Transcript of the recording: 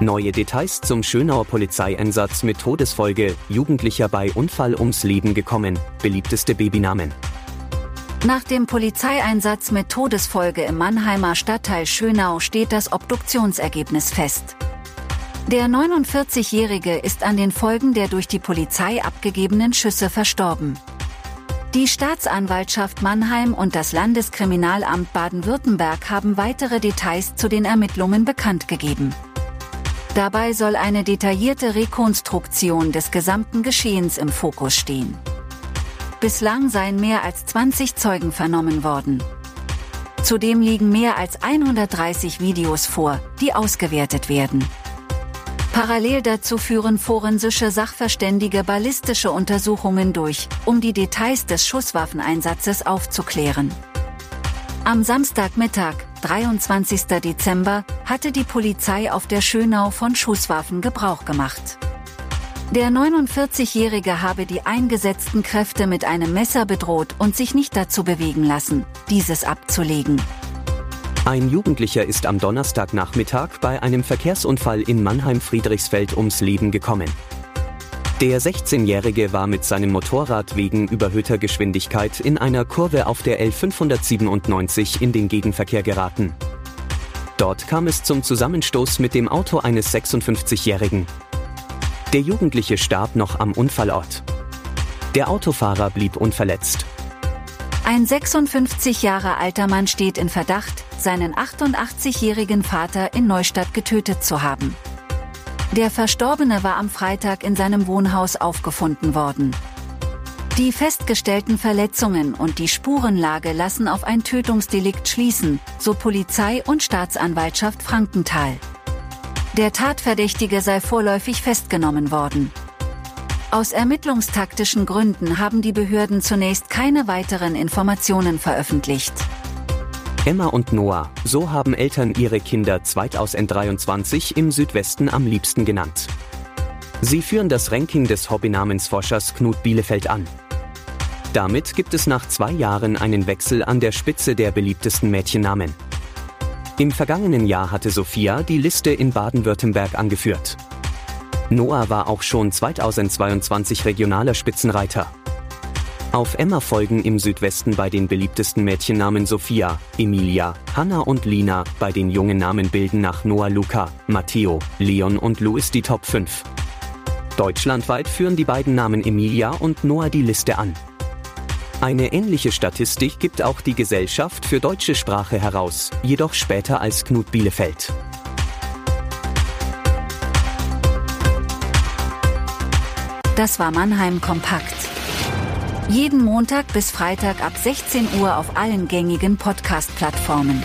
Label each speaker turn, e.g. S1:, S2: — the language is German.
S1: Neue Details zum Schönauer Polizeieinsatz mit Todesfolge, Jugendlicher bei Unfall ums Leben gekommen, beliebteste Babynamen.
S2: Nach dem Polizeieinsatz mit Todesfolge im Mannheimer Stadtteil Schönau steht das Obduktionsergebnis fest. Der 49-Jährige ist an den Folgen der durch die Polizei abgegebenen Schüsse verstorben. Die Staatsanwaltschaft Mannheim und das Landeskriminalamt Baden-Württemberg haben weitere Details zu den Ermittlungen bekannt gegeben. Dabei soll eine detaillierte Rekonstruktion des gesamten Geschehens im Fokus stehen. Bislang seien mehr als 20 Zeugen vernommen worden. Zudem liegen mehr als 130 Videos vor, die ausgewertet werden. Parallel dazu führen forensische Sachverständige ballistische Untersuchungen durch, um die Details des Schusswaffeneinsatzes aufzuklären. Am Samstagmittag, 23. Dezember, hatte die Polizei auf der Schönau von Schusswaffen Gebrauch gemacht. Der 49-Jährige habe die eingesetzten Kräfte mit einem Messer bedroht und sich nicht dazu bewegen lassen, dieses abzulegen.
S1: Ein Jugendlicher ist am Donnerstagnachmittag bei einem Verkehrsunfall in Mannheim-Friedrichsfeld ums Leben gekommen. Der 16-Jährige war mit seinem Motorrad wegen überhöhter Geschwindigkeit in einer Kurve auf der L597 in den Gegenverkehr geraten. Dort kam es zum Zusammenstoß mit dem Auto eines 56-Jährigen. Der Jugendliche starb noch am Unfallort. Der Autofahrer blieb unverletzt.
S2: Ein 56 Jahre alter Mann steht in Verdacht, seinen 88-jährigen Vater in Neustadt getötet zu haben. Der Verstorbene war am Freitag in seinem Wohnhaus aufgefunden worden. Die festgestellten Verletzungen und die Spurenlage lassen auf ein Tötungsdelikt schließen, so Polizei und Staatsanwaltschaft Frankenthal. Der Tatverdächtige sei vorläufig festgenommen worden. Aus ermittlungstaktischen Gründen haben die Behörden zunächst keine weiteren Informationen veröffentlicht.
S1: Emma und Noah, so haben Eltern ihre Kinder 2023 im Südwesten am liebsten genannt. Sie führen das Ranking des Hobbynamensforschers Knut Bielefeld an. Damit gibt es nach zwei Jahren einen Wechsel an der Spitze der beliebtesten Mädchennamen. Im vergangenen Jahr hatte Sophia die Liste in Baden-Württemberg angeführt. Noah war auch schon 2022 regionaler Spitzenreiter. Auf Emma folgen im Südwesten bei den beliebtesten Mädchennamen Sophia, Emilia, Hanna und Lina, bei den jungen Namen bilden nach Noah Luca, Matteo, Leon und Louis die Top 5. Deutschlandweit führen die beiden Namen Emilia und Noah die Liste an. Eine ähnliche Statistik gibt auch die Gesellschaft für deutsche Sprache heraus, jedoch später als Knut Bielefeld.
S2: Das war Mannheim Kompakt. Jeden Montag bis Freitag ab 16 Uhr auf allen gängigen Podcast-Plattformen.